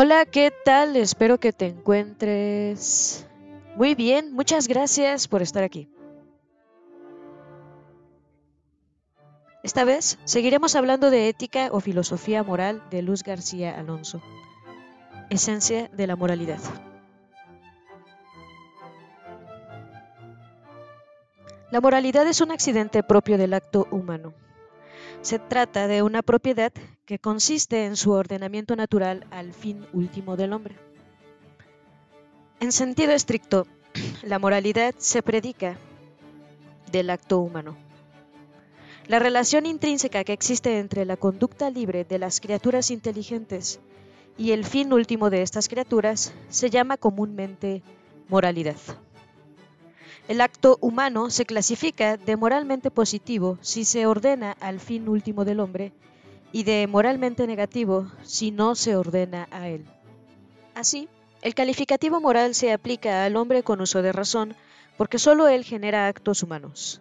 Hola, ¿qué tal? Espero que te encuentres muy bien. Muchas gracias por estar aquí. Esta vez seguiremos hablando de ética o filosofía moral de Luz García Alonso. Esencia de la moralidad. La moralidad es un accidente propio del acto humano. Se trata de una propiedad que consiste en su ordenamiento natural al fin último del hombre. En sentido estricto, la moralidad se predica del acto humano. La relación intrínseca que existe entre la conducta libre de las criaturas inteligentes y el fin último de estas criaturas se llama comúnmente moralidad. El acto humano se clasifica de moralmente positivo si se ordena al fin último del hombre y de moralmente negativo si no se ordena a él. Así, el calificativo moral se aplica al hombre con uso de razón porque sólo él genera actos humanos.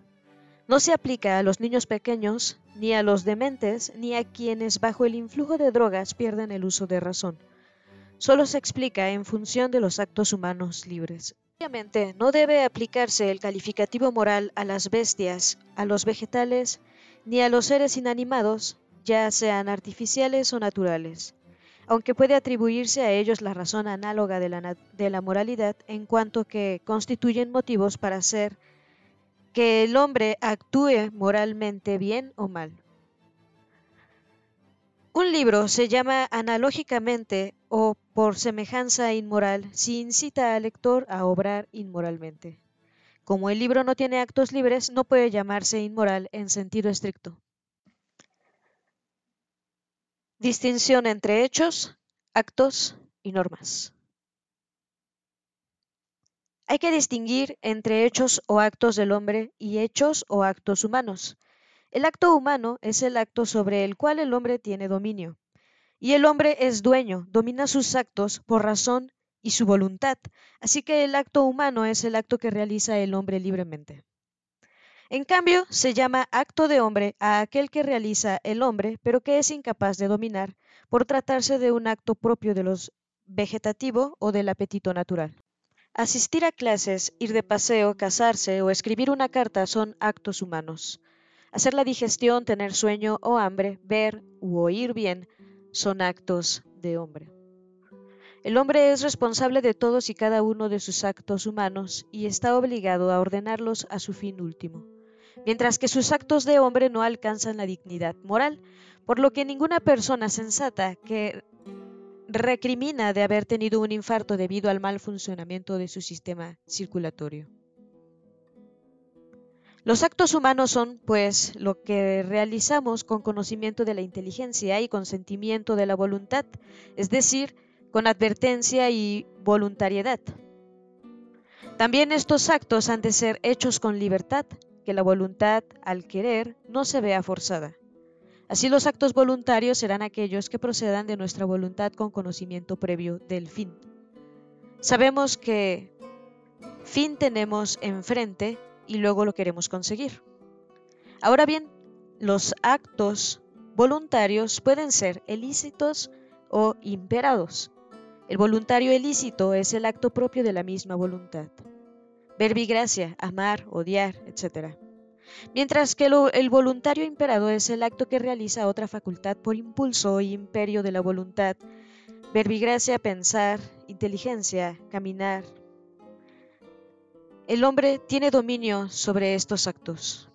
No se aplica a los niños pequeños, ni a los dementes, ni a quienes bajo el influjo de drogas pierden el uso de razón. Solo se explica en función de los actos humanos libres. Obviamente, no debe aplicarse el calificativo moral a las bestias, a los vegetales, ni a los seres inanimados, ya sean artificiales o naturales, aunque puede atribuirse a ellos la razón análoga de la, de la moralidad en cuanto que constituyen motivos para hacer que el hombre actúe moralmente bien o mal. Un libro se llama analógicamente o por semejanza inmoral si incita al lector a obrar inmoralmente. Como el libro no tiene actos libres, no puede llamarse inmoral en sentido estricto. Distinción entre hechos, actos y normas. Hay que distinguir entre hechos o actos del hombre y hechos o actos humanos. El acto humano es el acto sobre el cual el hombre tiene dominio. Y el hombre es dueño, domina sus actos por razón y su voluntad, así que el acto humano es el acto que realiza el hombre libremente. En cambio, se llama acto de hombre a aquel que realiza el hombre, pero que es incapaz de dominar, por tratarse de un acto propio de los vegetativo o del apetito natural. Asistir a clases, ir de paseo, casarse o escribir una carta son actos humanos. Hacer la digestión, tener sueño o hambre, ver u oír bien, son actos de hombre. El hombre es responsable de todos y cada uno de sus actos humanos y está obligado a ordenarlos a su fin último, mientras que sus actos de hombre no alcanzan la dignidad moral, por lo que ninguna persona sensata que recrimina de haber tenido un infarto debido al mal funcionamiento de su sistema circulatorio. Los actos humanos son, pues, lo que realizamos con conocimiento de la inteligencia y consentimiento de la voluntad, es decir, con advertencia y voluntariedad. También estos actos han de ser hechos con libertad, que la voluntad, al querer, no se vea forzada. Así los actos voluntarios serán aquellos que procedan de nuestra voluntad con conocimiento previo del fin. Sabemos que fin tenemos enfrente y luego lo queremos conseguir. Ahora bien, los actos voluntarios pueden ser ilícitos o imperados. El voluntario ilícito es el acto propio de la misma voluntad. Verbigracia, amar, odiar, etc. Mientras que el voluntario imperado es el acto que realiza otra facultad por impulso y imperio de la voluntad. Verbigracia, pensar, inteligencia, caminar, el hombre tiene dominio sobre estos actos.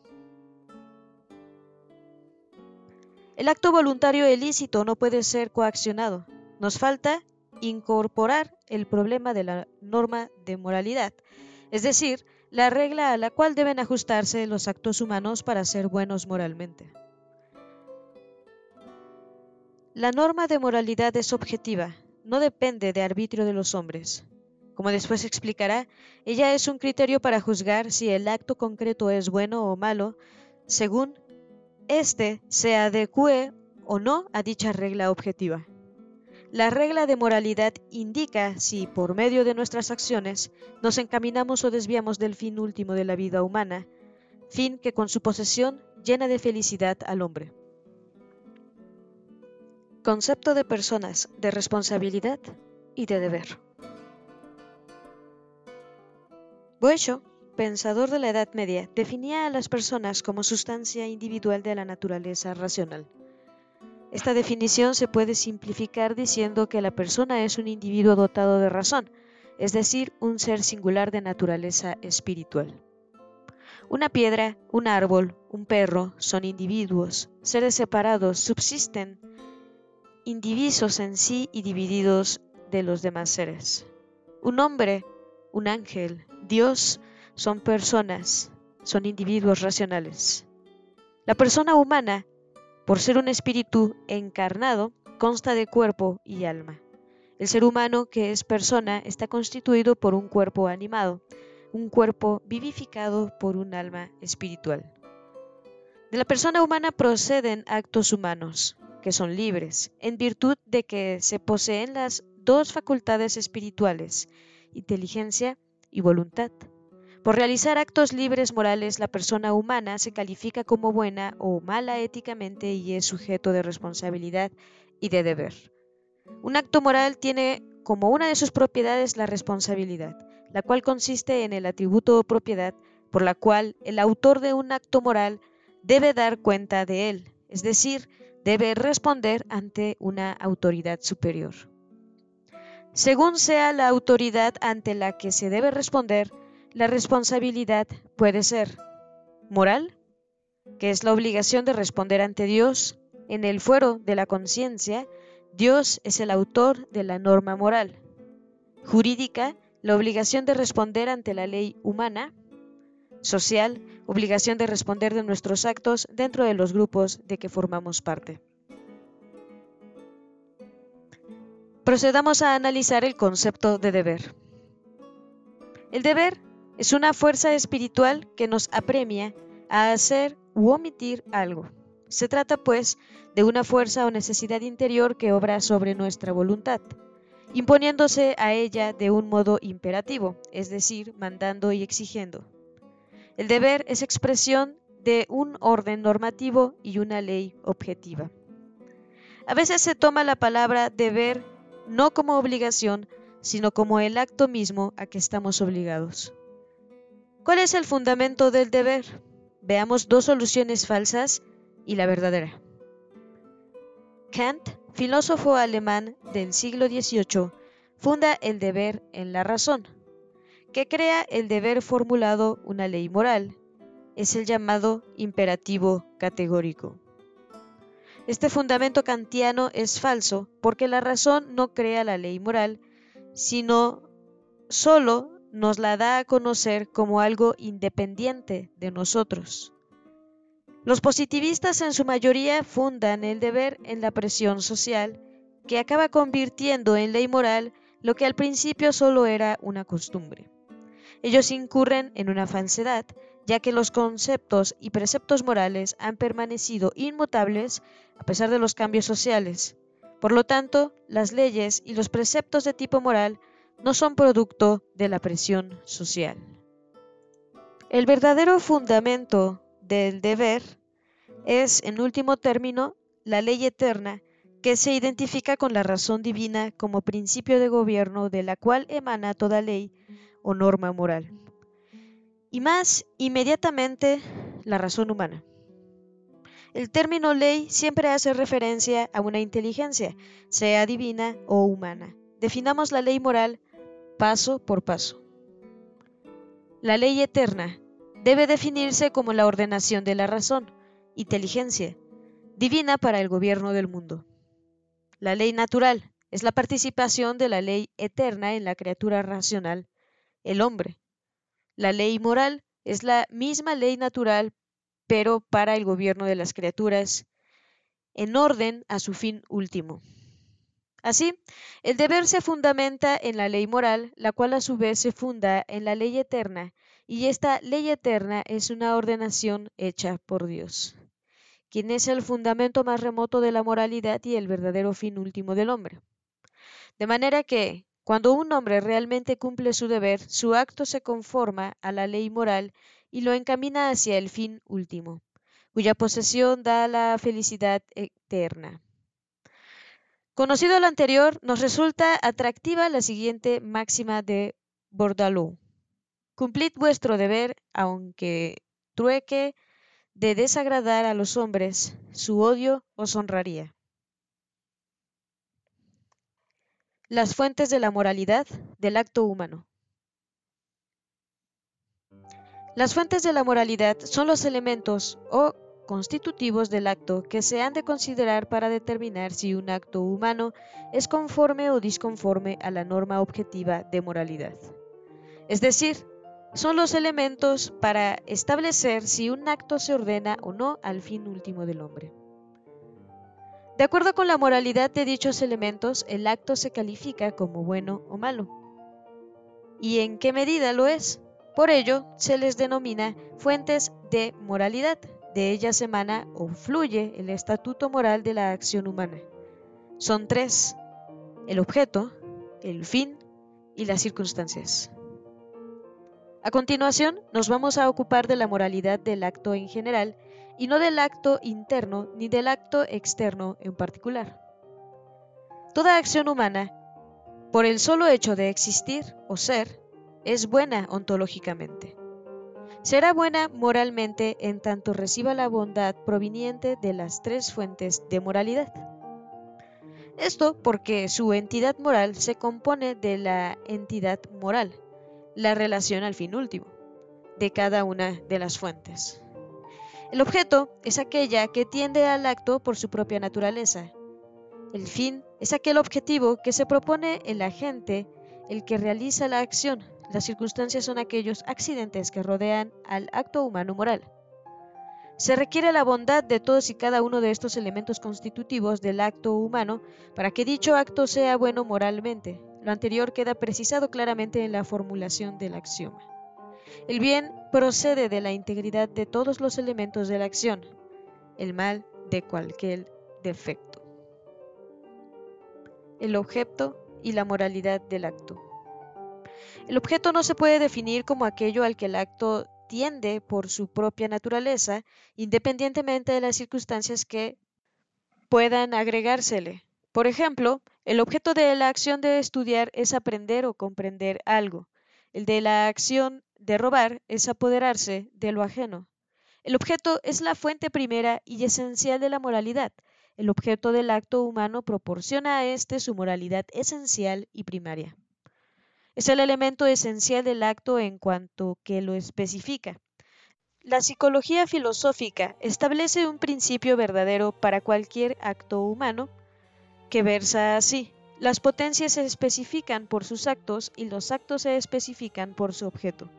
El acto voluntario ilícito no puede ser coaccionado. Nos falta incorporar el problema de la norma de moralidad, es decir, la regla a la cual deben ajustarse los actos humanos para ser buenos moralmente. La norma de moralidad es objetiva, no depende de arbitrio de los hombres. Como después explicará, ella es un criterio para juzgar si el acto concreto es bueno o malo, según éste se adecue o no a dicha regla objetiva. La regla de moralidad indica si, por medio de nuestras acciones, nos encaminamos o desviamos del fin último de la vida humana, fin que con su posesión llena de felicidad al hombre. Concepto de personas, de responsabilidad y de deber. Boesho, pensador de la Edad Media, definía a las personas como sustancia individual de la naturaleza racional. Esta definición se puede simplificar diciendo que la persona es un individuo dotado de razón, es decir, un ser singular de naturaleza espiritual. Una piedra, un árbol, un perro son individuos, seres separados, subsisten, indivisos en sí y divididos de los demás seres. Un hombre, un ángel, Dios son personas, son individuos racionales. La persona humana por ser un espíritu encarnado, consta de cuerpo y alma. El ser humano, que es persona, está constituido por un cuerpo animado, un cuerpo vivificado por un alma espiritual. De la persona humana proceden actos humanos, que son libres, en virtud de que se poseen las dos facultades espirituales, inteligencia y voluntad. Por realizar actos libres morales, la persona humana se califica como buena o mala éticamente y es sujeto de responsabilidad y de deber. Un acto moral tiene como una de sus propiedades la responsabilidad, la cual consiste en el atributo o propiedad por la cual el autor de un acto moral debe dar cuenta de él, es decir, debe responder ante una autoridad superior. Según sea la autoridad ante la que se debe responder, la responsabilidad puede ser moral, que es la obligación de responder ante Dios. En el fuero de la conciencia, Dios es el autor de la norma moral. Jurídica, la obligación de responder ante la ley humana. Social, obligación de responder de nuestros actos dentro de los grupos de que formamos parte. Procedamos a analizar el concepto de deber. El deber es una fuerza espiritual que nos apremia a hacer u omitir algo. Se trata, pues, de una fuerza o necesidad interior que obra sobre nuestra voluntad, imponiéndose a ella de un modo imperativo, es decir, mandando y exigiendo. El deber es expresión de un orden normativo y una ley objetiva. A veces se toma la palabra deber no como obligación, sino como el acto mismo a que estamos obligados. ¿Cuál es el fundamento del deber? Veamos dos soluciones falsas y la verdadera. Kant, filósofo alemán del siglo XVIII, funda el deber en la razón, que crea el deber formulado una ley moral. Es el llamado imperativo categórico. Este fundamento kantiano es falso porque la razón no crea la ley moral, sino solo nos la da a conocer como algo independiente de nosotros. Los positivistas en su mayoría fundan el deber en la presión social, que acaba convirtiendo en ley moral lo que al principio solo era una costumbre. Ellos incurren en una falsedad, ya que los conceptos y preceptos morales han permanecido inmutables a pesar de los cambios sociales. Por lo tanto, las leyes y los preceptos de tipo moral no son producto de la presión social. El verdadero fundamento del deber es, en último término, la ley eterna que se identifica con la razón divina como principio de gobierno de la cual emana toda ley o norma moral. Y más inmediatamente, la razón humana. El término ley siempre hace referencia a una inteligencia, sea divina o humana. Definamos la ley moral paso por paso. La ley eterna debe definirse como la ordenación de la razón, inteligencia, divina para el gobierno del mundo. La ley natural es la participación de la ley eterna en la criatura racional, el hombre. La ley moral es la misma ley natural, pero para el gobierno de las criaturas, en orden a su fin último. Así, el deber se fundamenta en la ley moral, la cual a su vez se funda en la ley eterna, y esta ley eterna es una ordenación hecha por Dios, quien es el fundamento más remoto de la moralidad y el verdadero fin último del hombre. De manera que, cuando un hombre realmente cumple su deber, su acto se conforma a la ley moral y lo encamina hacia el fin último, cuya posesión da la felicidad eterna. Conocido lo anterior, nos resulta atractiva la siguiente máxima de Bordalou. Cumplid vuestro deber, aunque trueque de desagradar a los hombres, su odio os honraría. Las fuentes de la moralidad del acto humano. Las fuentes de la moralidad son los elementos o constitutivos del acto que se han de considerar para determinar si un acto humano es conforme o disconforme a la norma objetiva de moralidad. Es decir, son los elementos para establecer si un acto se ordena o no al fin último del hombre. De acuerdo con la moralidad de dichos elementos, el acto se califica como bueno o malo. ¿Y en qué medida lo es? Por ello, se les denomina fuentes de moralidad. De ellas emana o fluye el estatuto moral de la acción humana. Son tres, el objeto, el fin y las circunstancias. A continuación, nos vamos a ocupar de la moralidad del acto en general y no del acto interno ni del acto externo en particular. Toda acción humana, por el solo hecho de existir o ser, es buena ontológicamente. Será buena moralmente en tanto reciba la bondad proveniente de las tres fuentes de moralidad. Esto porque su entidad moral se compone de la entidad moral, la relación al fin último, de cada una de las fuentes. El objeto es aquella que tiende al acto por su propia naturaleza. El fin es aquel objetivo que se propone el agente, el que realiza la acción, las circunstancias son aquellos accidentes que rodean al acto humano moral. Se requiere la bondad de todos y cada uno de estos elementos constitutivos del acto humano para que dicho acto sea bueno moralmente. Lo anterior queda precisado claramente en la formulación del axioma. El bien procede de la integridad de todos los elementos de la acción, el mal de cualquier defecto. El objeto y la moralidad del acto. El objeto no se puede definir como aquello al que el acto tiende por su propia naturaleza, independientemente de las circunstancias que puedan agregársele. Por ejemplo, el objeto de la acción de estudiar es aprender o comprender algo. El de la acción de robar es apoderarse de lo ajeno. El objeto es la fuente primera y esencial de la moralidad. El objeto del acto humano proporciona a éste su moralidad esencial y primaria. Es el elemento esencial del acto en cuanto que lo especifica. La psicología filosófica establece un principio verdadero para cualquier acto humano que versa así. Las potencias se especifican por sus actos y los actos se especifican por su objeto.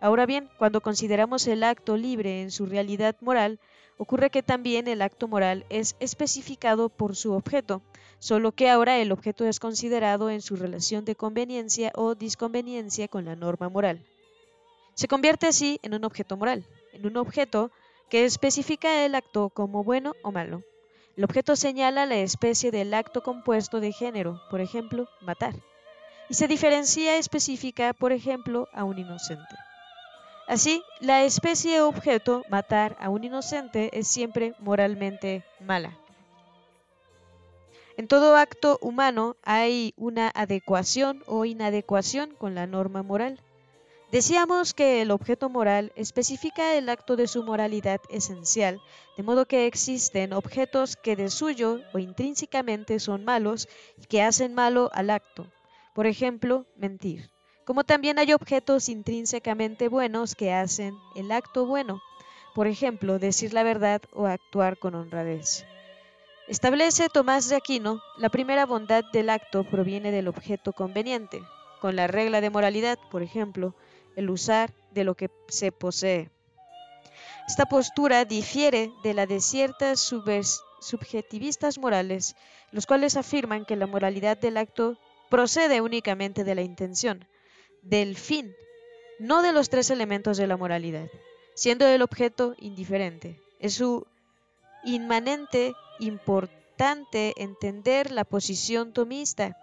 Ahora bien, cuando consideramos el acto libre en su realidad moral, ocurre que también el acto moral es especificado por su objeto, solo que ahora el objeto es considerado en su relación de conveniencia o disconveniencia con la norma moral. Se convierte así en un objeto moral, en un objeto que especifica el acto como bueno o malo. El objeto señala la especie del acto compuesto de género, por ejemplo, matar, y se diferencia específica, por ejemplo, a un inocente. Así, la especie objeto, matar a un inocente, es siempre moralmente mala. En todo acto humano hay una adecuación o inadecuación con la norma moral. Decíamos que el objeto moral especifica el acto de su moralidad esencial, de modo que existen objetos que de suyo o intrínsecamente son malos y que hacen malo al acto. Por ejemplo, mentir como también hay objetos intrínsecamente buenos que hacen el acto bueno, por ejemplo, decir la verdad o actuar con honradez. Establece Tomás de Aquino, la primera bondad del acto proviene del objeto conveniente, con la regla de moralidad, por ejemplo, el usar de lo que se posee. Esta postura difiere de la de ciertas subjetivistas morales, los cuales afirman que la moralidad del acto procede únicamente de la intención, del fin, no de los tres elementos de la moralidad, siendo el objeto indiferente. Es su inmanente importante entender la posición tomista,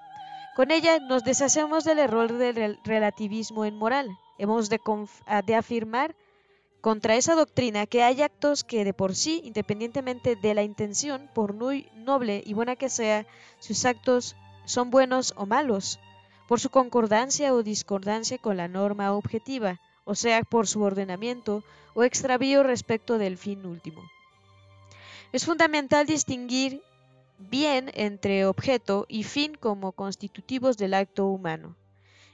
Con ella nos deshacemos del error del relativismo en moral. Hemos de, de afirmar contra esa doctrina que hay actos que de por sí, independientemente de la intención, por muy noble y buena que sea, sus actos son buenos o malos, por su concordancia o discordancia con la norma objetiva, o sea, por su ordenamiento o extravío respecto del fin último. Es fundamental distinguir bien entre objeto y fin como constitutivos del acto humano.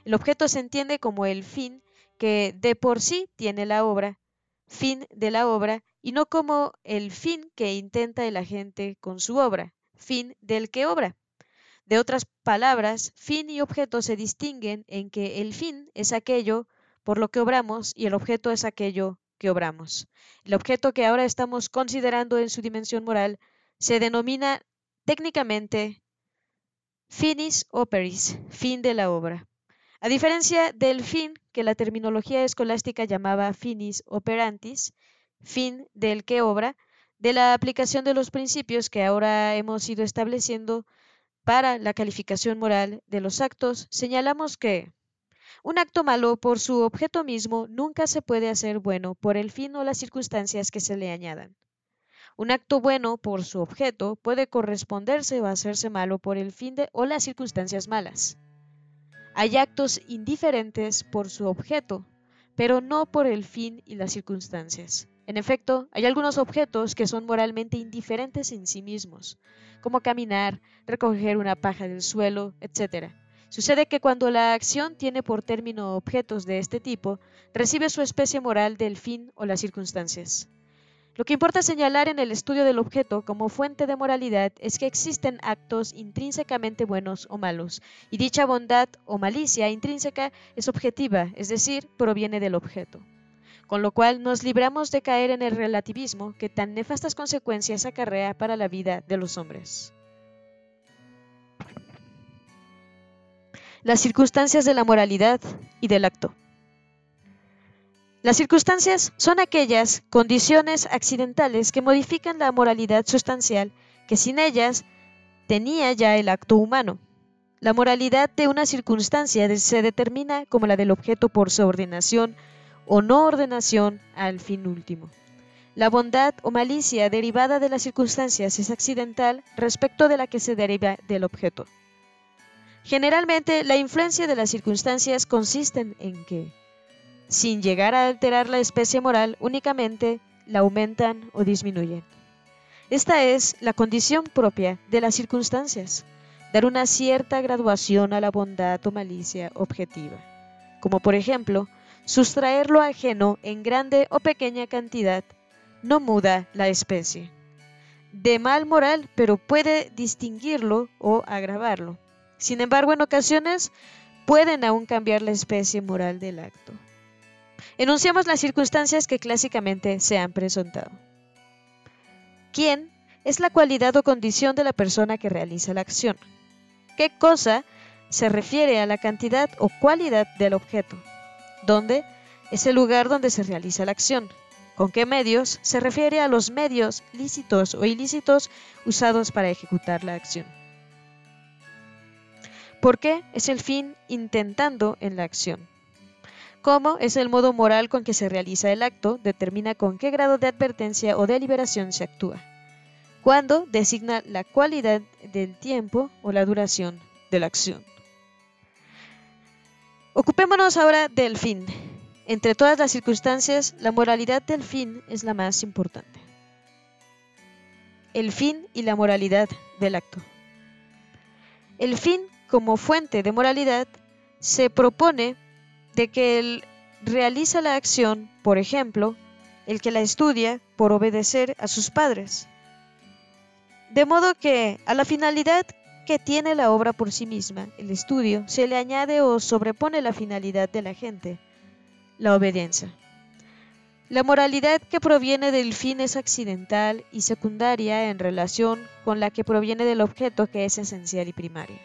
El objeto se entiende como el fin que de por sí tiene la obra, fin de la obra, y no como el fin que intenta el agente con su obra, fin del que obra. De otras palabras, fin y objeto se distinguen en que el fin es aquello por lo que obramos y el objeto es aquello que obramos. El objeto que ahora estamos considerando en su dimensión moral se denomina técnicamente finis operis, fin de la obra. A diferencia del fin que la terminología escolástica llamaba finis operantis, fin del que obra, de la aplicación de los principios que ahora hemos ido estableciendo para la calificación moral de los actos, señalamos que un acto malo por su objeto mismo nunca se puede hacer bueno por el fin o las circunstancias que se le añadan. Un acto bueno por su objeto puede corresponderse o hacerse malo por el fin de, o las circunstancias malas. Hay actos indiferentes por su objeto, pero no por el fin y las circunstancias. En efecto, hay algunos objetos que son moralmente indiferentes en sí mismos, como caminar, recoger una paja del suelo, etc. Sucede que cuando la acción tiene por término objetos de este tipo, recibe su especie moral del fin o las circunstancias. Lo que importa señalar en el estudio del objeto como fuente de moralidad es que existen actos intrínsecamente buenos o malos, y dicha bondad o malicia intrínseca es objetiva, es decir, proviene del objeto. Con lo cual nos libramos de caer en el relativismo que tan nefastas consecuencias acarrea para la vida de los hombres. Las circunstancias de la moralidad y del acto. Las circunstancias son aquellas condiciones accidentales que modifican la moralidad sustancial que sin ellas tenía ya el acto humano. La moralidad de una circunstancia se determina como la del objeto por su ordenación o no ordenación al fin último. La bondad o malicia derivada de las circunstancias es accidental respecto de la que se deriva del objeto. Generalmente, la influencia de las circunstancias consiste en que sin llegar a alterar la especie moral, únicamente la aumentan o disminuyen. Esta es la condición propia de las circunstancias, dar una cierta graduación a la bondad o malicia objetiva, como por ejemplo, sustraer lo ajeno en grande o pequeña cantidad no muda la especie. De mal moral, pero puede distinguirlo o agravarlo. Sin embargo, en ocasiones pueden aún cambiar la especie moral del acto. Enunciamos las circunstancias que clásicamente se han presentado. ¿Quién es la cualidad o condición de la persona que realiza la acción? ¿Qué cosa se refiere a la cantidad o cualidad del objeto? ¿Dónde es el lugar donde se realiza la acción? ¿Con qué medios? Se refiere a los medios lícitos o ilícitos usados para ejecutar la acción. ¿Por qué es el fin intentando en la acción? cómo es el modo moral con que se realiza el acto, determina con qué grado de advertencia o deliberación se actúa. Cuándo designa la cualidad del tiempo o la duración de la acción. Ocupémonos ahora del fin. Entre todas las circunstancias, la moralidad del fin es la más importante. El fin y la moralidad del acto. El fin, como fuente de moralidad, se propone de que él realiza la acción, por ejemplo, el que la estudia por obedecer a sus padres. De modo que a la finalidad que tiene la obra por sí misma, el estudio, se le añade o sobrepone la finalidad de la gente, la obediencia. La moralidad que proviene del fin es accidental y secundaria en relación con la que proviene del objeto que es esencial y primaria.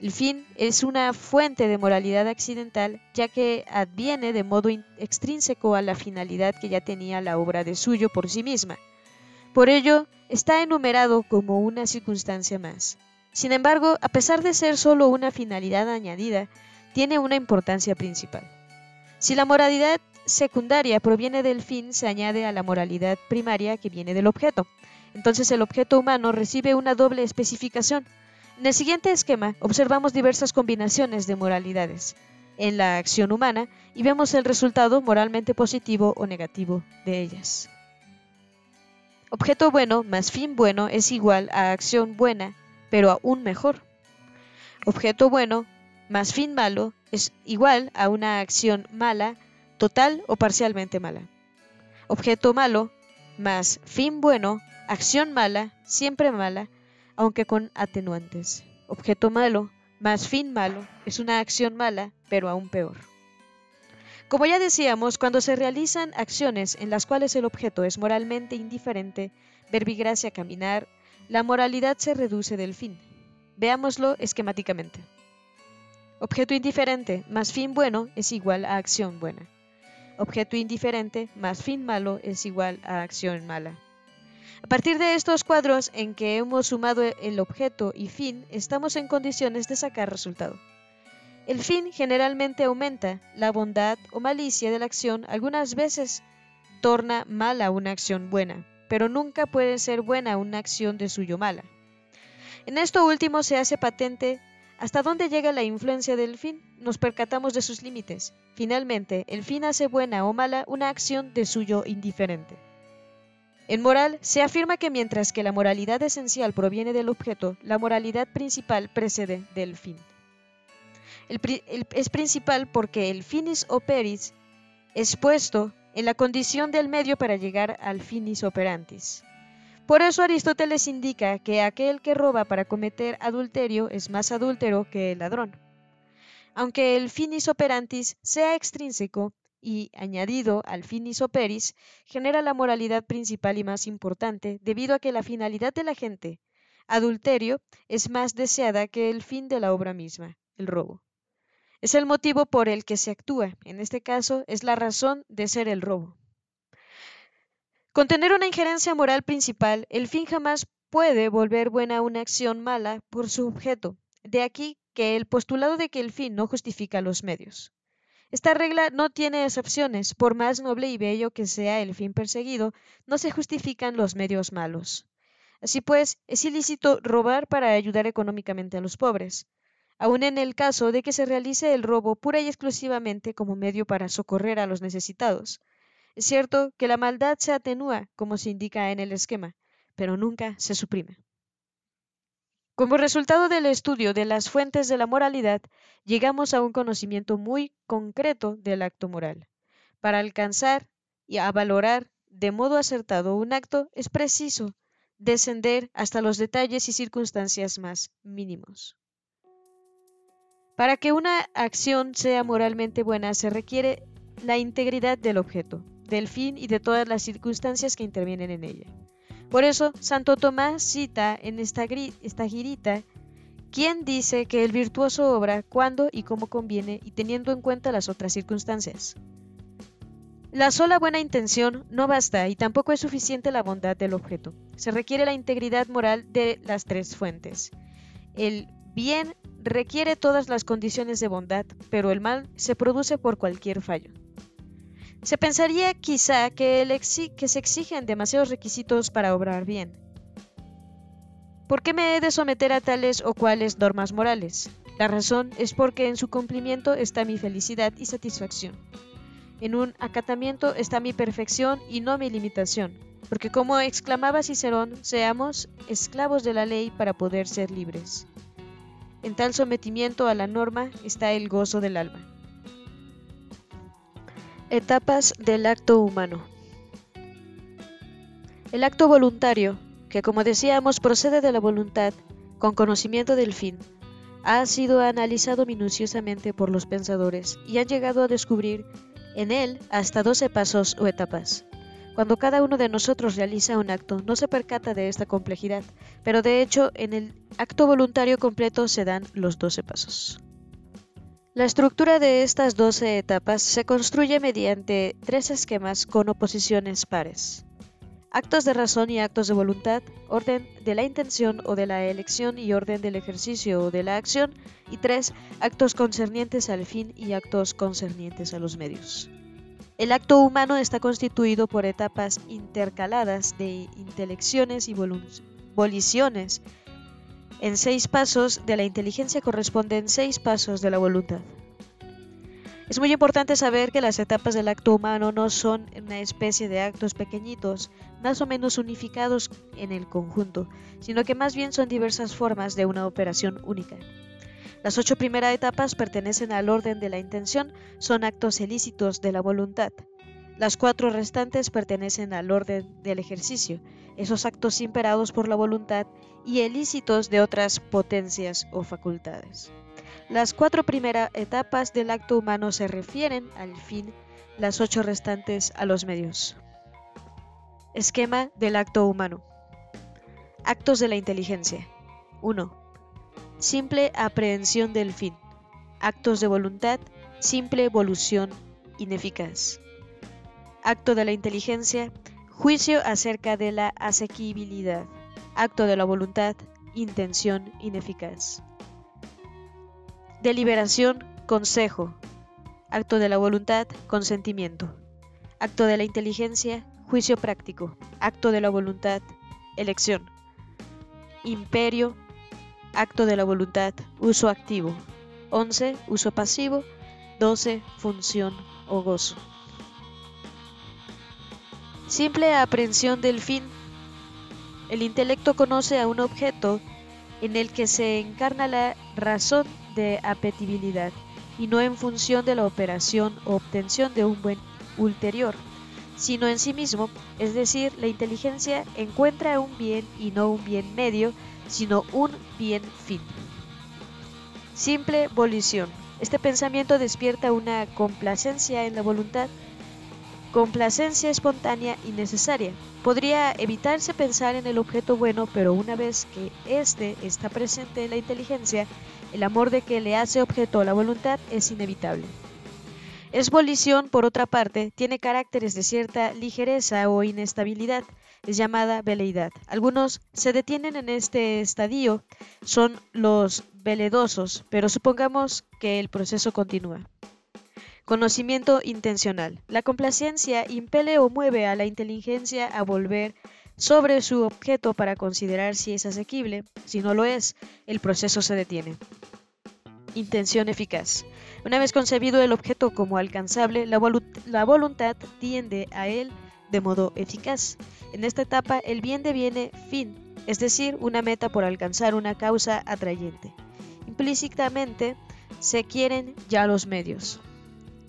El fin es una fuente de moralidad accidental, ya que adviene de modo extrínseco a la finalidad que ya tenía la obra de suyo por sí misma. Por ello, está enumerado como una circunstancia más. Sin embargo, a pesar de ser solo una finalidad añadida, tiene una importancia principal. Si la moralidad secundaria proviene del fin, se añade a la moralidad primaria que viene del objeto. Entonces el objeto humano recibe una doble especificación. En el siguiente esquema observamos diversas combinaciones de moralidades en la acción humana y vemos el resultado moralmente positivo o negativo de ellas. Objeto bueno más fin bueno es igual a acción buena, pero aún mejor. Objeto bueno más fin malo es igual a una acción mala, total o parcialmente mala. Objeto malo más fin bueno, acción mala, siempre mala, aunque con atenuantes. Objeto malo más fin malo es una acción mala, pero aún peor. Como ya decíamos, cuando se realizan acciones en las cuales el objeto es moralmente indiferente, verbigracia caminar, la moralidad se reduce del fin. Veámoslo esquemáticamente. Objeto indiferente más fin bueno es igual a acción buena. Objeto indiferente más fin malo es igual a acción mala. A partir de estos cuadros en que hemos sumado el objeto y fin, estamos en condiciones de sacar resultado. El fin generalmente aumenta la bondad o malicia de la acción, algunas veces torna mala una acción buena, pero nunca puede ser buena una acción de suyo mala. En esto último se hace patente ¿Hasta dónde llega la influencia del fin? Nos percatamos de sus límites. Finalmente, el fin hace buena o mala una acción de suyo indiferente. En moral, se afirma que mientras que la moralidad esencial proviene del objeto, la moralidad principal precede del fin. es principal porque el finis operis es puesto en la condición del medio para llegar al finis operantis. Por eso Aristóteles indica que aquel que roba para cometer adulterio es más adúltero que el ladrón. Aunque el finis operantis sea extrínseco y añadido al finis operis, genera la moralidad principal y más importante debido a que la finalidad de la gente, adulterio, es más deseada que el fin de la obra misma, el robo. Es el motivo por el que se actúa, en este caso es la razón de ser el robo. Con tener una injerencia moral principal, el fin jamás puede volver buena una acción mala por su objeto. De aquí que el postulado de que el fin no justifica los medios. Esta regla no tiene excepciones, por más noble y bello que sea el fin perseguido, no se justifican los medios malos. Así pues, es ilícito robar para ayudar económicamente a los pobres, aun en el caso de que se realice el robo pura y exclusivamente como medio para socorrer a los necesitados. Es cierto que la maldad se atenúa, como se indica en el esquema, pero nunca se suprime. Como resultado del estudio de las fuentes de la moralidad, llegamos a un conocimiento muy concreto del acto moral. Para alcanzar y a valorar de modo acertado un acto es preciso descender hasta los detalles y circunstancias más mínimos. Para que una acción sea moralmente buena se requiere la integridad del objeto, del fin y de todas las circunstancias que intervienen en ella. Por eso, Santo Tomás cita en esta, girita quien dice que el virtuoso obra cuando y cómo conviene y teniendo en cuenta las otras circunstancias. La sola buena intención no basta y tampoco es suficiente la bondad del objeto. Se requiere la integridad moral de las tres fuentes. El bien requiere todas las condiciones de bondad, pero el mal se produce por cualquier fallo. Se pensaría quizá que, se exigen demasiados requisitos para obrar bien. ¿Por qué me he de someter a tales o cuales normas morales? La razón es porque en su cumplimiento está mi felicidad y satisfacción. En un acatamiento está mi perfección y no mi limitación, porque como exclamaba Cicerón, seamos esclavos de la ley para poder ser libres. En tal sometimiento a la norma está el gozo del alma. Etapas del acto humano. El acto voluntario, que como decíamos procede de la voluntad, con conocimiento del fin, ha sido analizado minuciosamente por los pensadores y han llegado a descubrir en él hasta 12 pasos o etapas. Cuando cada uno de nosotros realiza un acto, no se percata de esta complejidad, pero de hecho en el acto voluntario completo se dan los 12 pasos. La estructura de estas 12 etapas se construye mediante tres esquemas con oposiciones pares. actos de razón y actos de voluntad, orden de la intención o de la elección y orden del ejercicio o de la acción, y 3. Actos concernientes al fin y actos concernientes a los medios. El acto humano está constituido por etapas intercaladas de intelecciones y voliciones. En seis pasos de la inteligencia corresponden seis pasos de la voluntad. Es muy importante saber que las etapas del acto humano no son una especie de actos pequeñitos, más o menos unificados en el conjunto, sino que más bien son diversas formas de una operación única. Las ocho primeras etapas pertenecen al orden de la intención, son actos ilícitos de la voluntad. Las cuatro restantes pertenecen al orden del ejercicio, esos actos imperados por la voluntad y ilícitos de otras potencias o facultades. Las cuatro primeras etapas del acto humano se refieren al fin, las ocho restantes a los medios. Esquema del acto humano. Actos de la inteligencia. 1. Simple aprehensión del fin. Actos de voluntad, simple evolución ineficaz. Acto de la inteligencia, juicio acerca de la asequibilidad. Acto de la voluntad, intención ineficaz. Deliberación, consejo. Acto de la voluntad, consentimiento. Acto de la inteligencia, juicio práctico. Acto de la voluntad, elección. Imperio, acto de la voluntad, uso activo. 11. Uso pasivo. 12. Función o gozo. Simple aprehensión del fin. El intelecto conoce a un objeto en el que se encarna la razón de apetibilidad y no en función de la operación o obtención de un buen ulterior, sino en sí mismo, es decir, la inteligencia encuentra un bien y no un bien medio, sino un bien fin. Simple volición. Este pensamiento despierta una complacencia en la voluntad complacencia espontánea y necesaria. Podría evitarse pensar en el objeto bueno, pero una vez que éste está presente en la inteligencia, el amor de que le hace objeto la voluntad es inevitable. Es volición, por otra parte, tiene caracteres de cierta ligereza o inestabilidad, es llamada veleidad. Algunos se detienen en este estadio, son los veledosos, pero supongamos que el proceso continúa. Conocimiento intencional. La complacencia impele o mueve a la inteligencia a volver sobre su objeto para considerar si es asequible. Si no lo es, el proceso se detiene. Intención eficaz. Una vez concebido el objeto como alcanzable, la, la voluntad tiende a él de modo eficaz. En esta etapa, el bien deviene fin, es decir, una meta por alcanzar una causa atrayente. Implícitamente, se quieren ya los medios.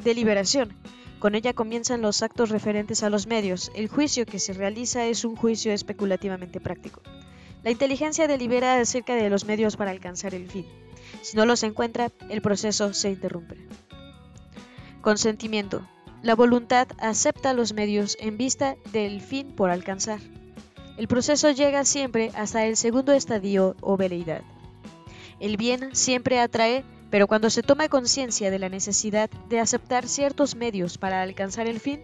Deliberación. Con ella comienzan los actos referentes a los medios. El juicio que se realiza es un juicio especulativamente práctico. La inteligencia delibera acerca de los medios para alcanzar el fin. Si no los encuentra, el proceso se interrumpe. Consentimiento. La voluntad acepta los medios en vista del fin por alcanzar. El proceso llega siempre hasta el segundo estadio o veleidad. El bien siempre atrae pero cuando se toma conciencia de la necesidad de aceptar ciertos medios para alcanzar el fin,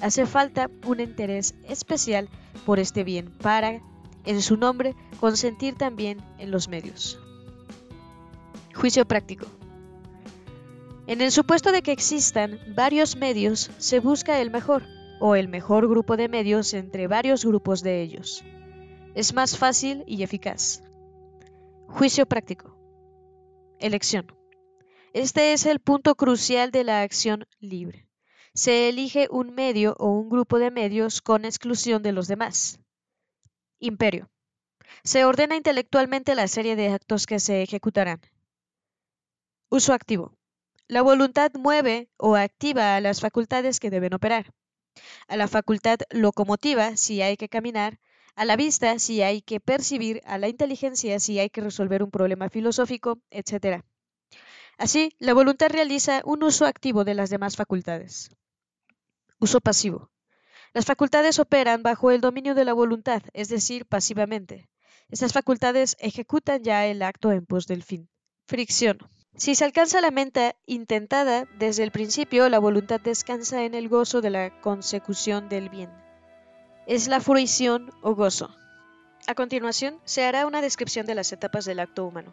hace falta un interés especial por este bien para, en su nombre, consentir también en los medios. Juicio práctico. En el supuesto de que existan varios medios, se busca el mejor o el mejor grupo de medios entre varios grupos de ellos. Es más fácil y eficaz. Juicio práctico. Elección. Este es el punto crucial de la acción libre. Se elige un medio o un grupo de medios con exclusión de los demás. Imperio. Se ordena intelectualmente la serie de actos que se ejecutarán. Uso activo. La voluntad mueve o activa a las facultades que deben operar. A la facultad locomotiva si hay que caminar, a la vista si hay que percibir, a la inteligencia si hay que resolver un problema filosófico, etc. Así, la voluntad realiza un uso activo de las demás facultades. Uso pasivo. Las facultades operan bajo el dominio de la voluntad, es decir, pasivamente. Estas facultades ejecutan ya el acto en pos del fin. Fricción. Si se alcanza la meta intentada desde el principio, la voluntad descansa en el gozo de la consecución del bien. es la fruición o gozo. A continuación, se hará una descripción de las etapas del acto humano.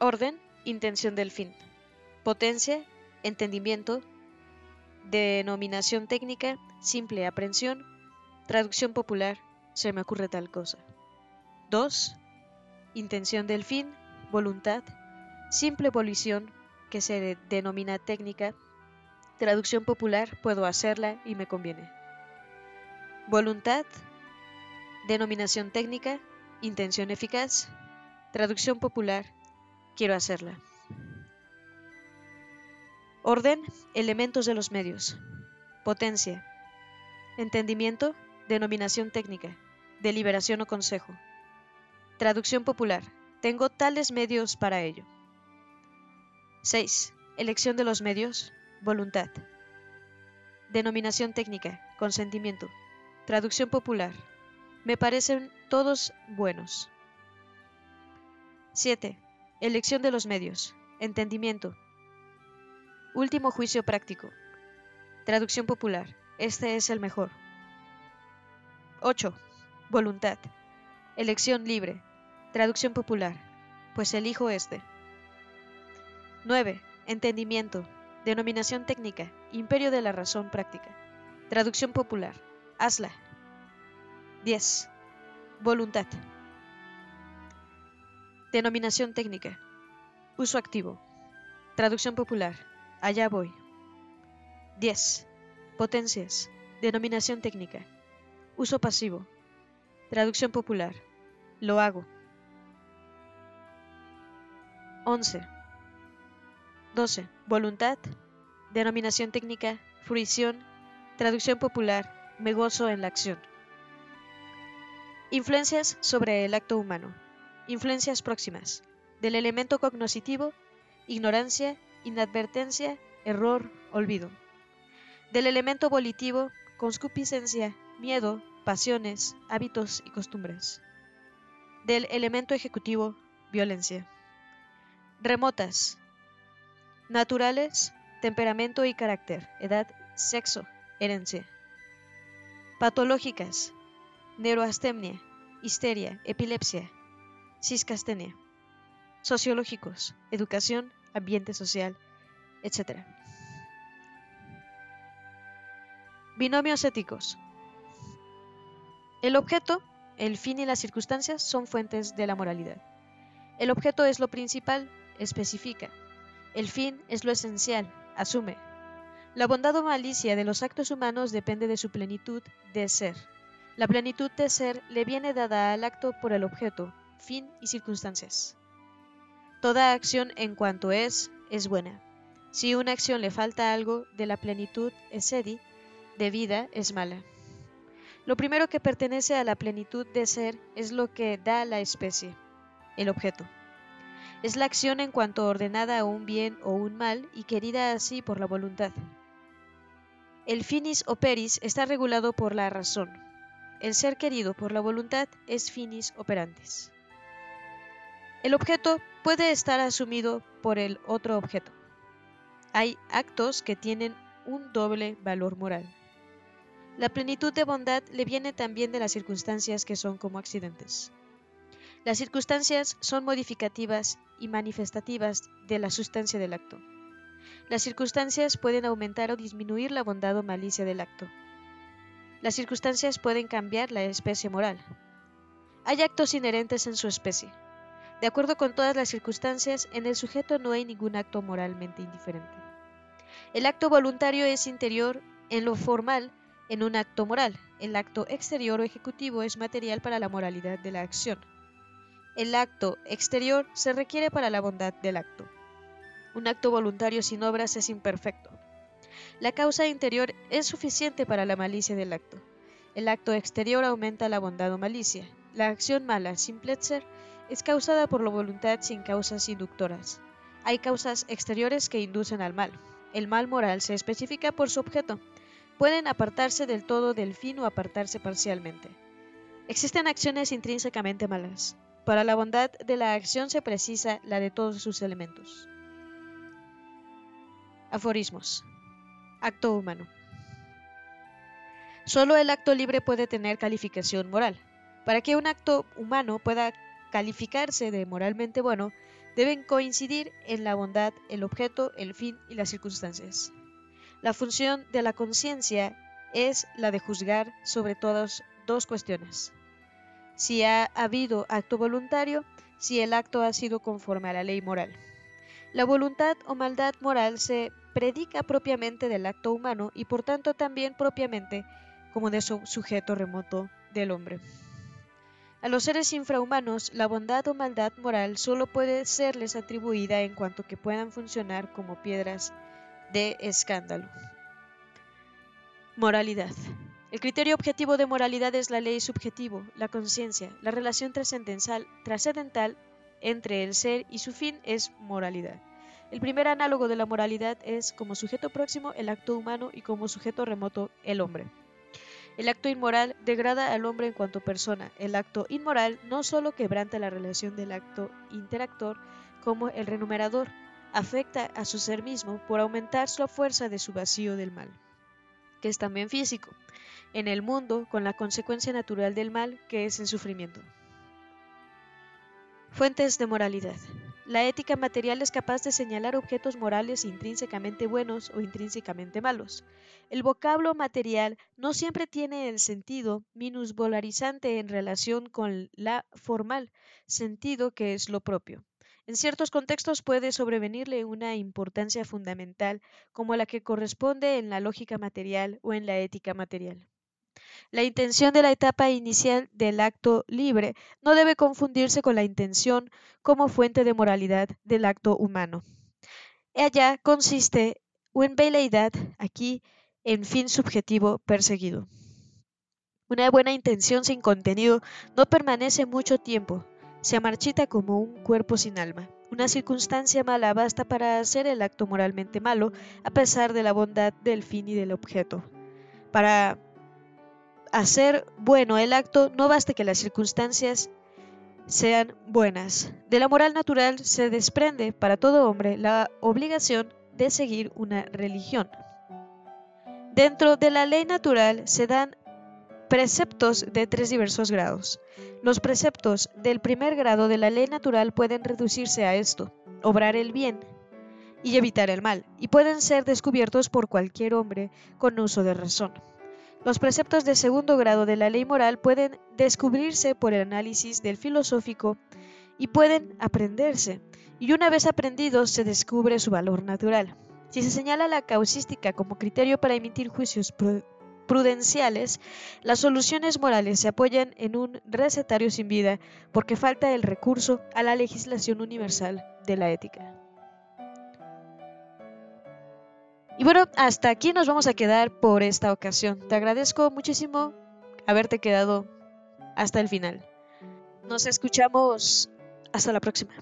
Orden, intención del fin. Potencia, entendimiento. Denominación técnica, simple aprehensión. Traducción popular, se me ocurre tal cosa. 2. Intención del fin, voluntad. Simple volición, que se denomina técnica. Traducción popular, puedo hacerla y me conviene. Voluntad, denominación técnica, intención eficaz. Traducción popular, quiero hacerla. Orden, elementos de los medios. Potencia. Entendimiento, denominación técnica. Deliberación o consejo. Traducción popular. Tengo tales medios para ello. 6. Elección de los medios. Voluntad. Denominación técnica. Consentimiento. Traducción popular. Me parecen todos buenos. 7. Elección de los medios. Entendimiento. Último juicio práctico. Traducción popular. Este es el mejor. 8. Voluntad. Elección libre. Traducción popular. Pues elijo este. 9. Entendimiento. Denominación técnica. Imperio de la razón práctica. Traducción popular. Hazla. 10. Voluntad. Denominación técnica. Uso activo. Traducción popular. Allá voy. 10. Potencias. Denominación técnica. Uso pasivo. Traducción popular. Lo hago. 11. 12. Voluntad. Denominación técnica. Fruición. Traducción popular. Me gozo en la acción. Influencias sobre el acto humano. Influencias próximas. Del elemento cognoscitivo, ignorancia, inadvertencia, error, olvido. Del elemento volitivo, conscupiscencia, miedo, pasiones, hábitos y costumbres. Del elemento ejecutivo, violencia. Remotas. Naturales, temperamento y carácter, edad, sexo, herencia. Patológicas. Neuroastemnia, histeria, epilepsia, ciscastenia, sociológicos, educación, ambiente social, etc. Binomios éticos. El objeto, el fin y las circunstancias son fuentes de la moralidad. El objeto es lo principal, especifica. El fin es lo esencial, asume. La bondad o malicia de los actos humanos depende de su plenitud de ser. La plenitud de ser le viene dada al acto por el objeto, fin y circunstancias. Toda acción en cuanto es, es buena. Si una acción le falta algo de la plenitud sedi, de vida, es mala. Lo primero que pertenece a la plenitud de ser es lo que da la especie, el objeto. Es la acción en cuanto ordenada a un bien o un mal y querida así por la voluntad. El finis operis está regulado por la razón. El ser querido por la voluntad es finis operantes. El objeto puede estar asumido por el otro objeto. Hay actos que tienen un doble valor moral. La plenitud de bondad le viene también de las circunstancias que son como accidentes. Las circunstancias son modificativas y manifestativas de la sustancia del acto. Las circunstancias pueden aumentar o disminuir la bondad o malicia del acto. Las circunstancias pueden cambiar la especie moral. Hay actos inherentes en su especie. De acuerdo con todas las circunstancias, en el sujeto no hay ningún acto moralmente indiferente. El acto voluntario es interior en lo formal en un acto moral. El acto exterior o ejecutivo es material para la moralidad de la acción. El acto exterior se requiere para la bondad del acto. Un acto voluntario sin obras es imperfecto. La causa interior es suficiente para la malicia del acto. El acto exterior aumenta la bondad o malicia. La acción mala, sin pletzer, es causada por la voluntad sin causas inductoras. Hay causas exteriores que inducen al mal. El mal moral se especifica por su objeto. Pueden apartarse del todo del fin o apartarse parcialmente. Existen acciones intrínsecamente malas. Para la bondad de la acción se precisa la de todos sus elementos. Aforismos. Acto humano. Solo el acto libre puede tener calificación moral. Para que un acto humano pueda calificarse de moralmente bueno, deben coincidir en la bondad el objeto, el fin y las circunstancias. La función de la conciencia es la de juzgar sobre todas dos cuestiones. Si ha habido acto voluntario, si el acto ha sido conforme a la ley moral. La voluntad o maldad moral se predica propiamente del acto humano y por tanto también propiamente como de su sujeto remoto del hombre. A los seres infrahumanos, la bondad o maldad moral solo puede serles atribuida en cuanto que puedan funcionar como piedras de escándalo. Moralidad. El criterio objetivo de moralidad es la ley subjetivo, la conciencia, la relación trascendental, trascendental entre el ser y su fin es moralidad. El primer análogo de la moralidad es como sujeto próximo el acto humano y como sujeto remoto el hombre. El acto inmoral degrada al hombre en cuanto persona. El acto inmoral no solo quebranta la relación del acto interactor como el renumerador, afecta a su ser mismo por aumentar la fuerza de su vacío del mal, que es también físico, en el mundo con la consecuencia natural del mal, que es el sufrimiento. Fuentes de moralidad. La ética material es capaz de señalar objetos morales intrínsecamente buenos o intrínsecamente malos. El vocablo material no siempre tiene el sentido minusvolarizante en relación con la formal, sentido que es lo propio. En ciertos contextos puede sobrevenirle una importancia fundamental como la que corresponde en la lógica material o en la ética material. La intención de la etapa inicial del acto libre no debe confundirse con la intención como fuente de moralidad del acto humano. Allá consiste en veleidad, aquí en fin subjetivo perseguido. Una buena intención sin contenido no permanece mucho tiempo, se marchita como un cuerpo sin alma. Una circunstancia mala basta para hacer el acto moralmente malo, a pesar de la bondad del fin y del objeto. Para hacer bueno el acto, no basta que las circunstancias sean buenas. De la moral natural se desprende para todo hombre la obligación de seguir una religión. Dentro de la ley natural se dan preceptos de tres diversos grados. Los preceptos del primer grado de la ley natural pueden reducirse a esto, obrar el bien y evitar el mal, y pueden ser descubiertos por cualquier hombre con uso de razón. Los preceptos de segundo grado de la ley moral pueden descubrirse por el análisis del filosófico y pueden aprenderse, y una vez aprendidos se descubre su valor natural. Si se señala la causística como criterio para emitir juicios prudenciales, las soluciones morales se apoyan en un recetario sin vida porque falta el recurso a la legislación universal de la ética. Y bueno, hasta aquí nos vamos a quedar por esta ocasión. Te agradezco muchísimo haberte quedado hasta el final. Nos escuchamos hasta la próxima.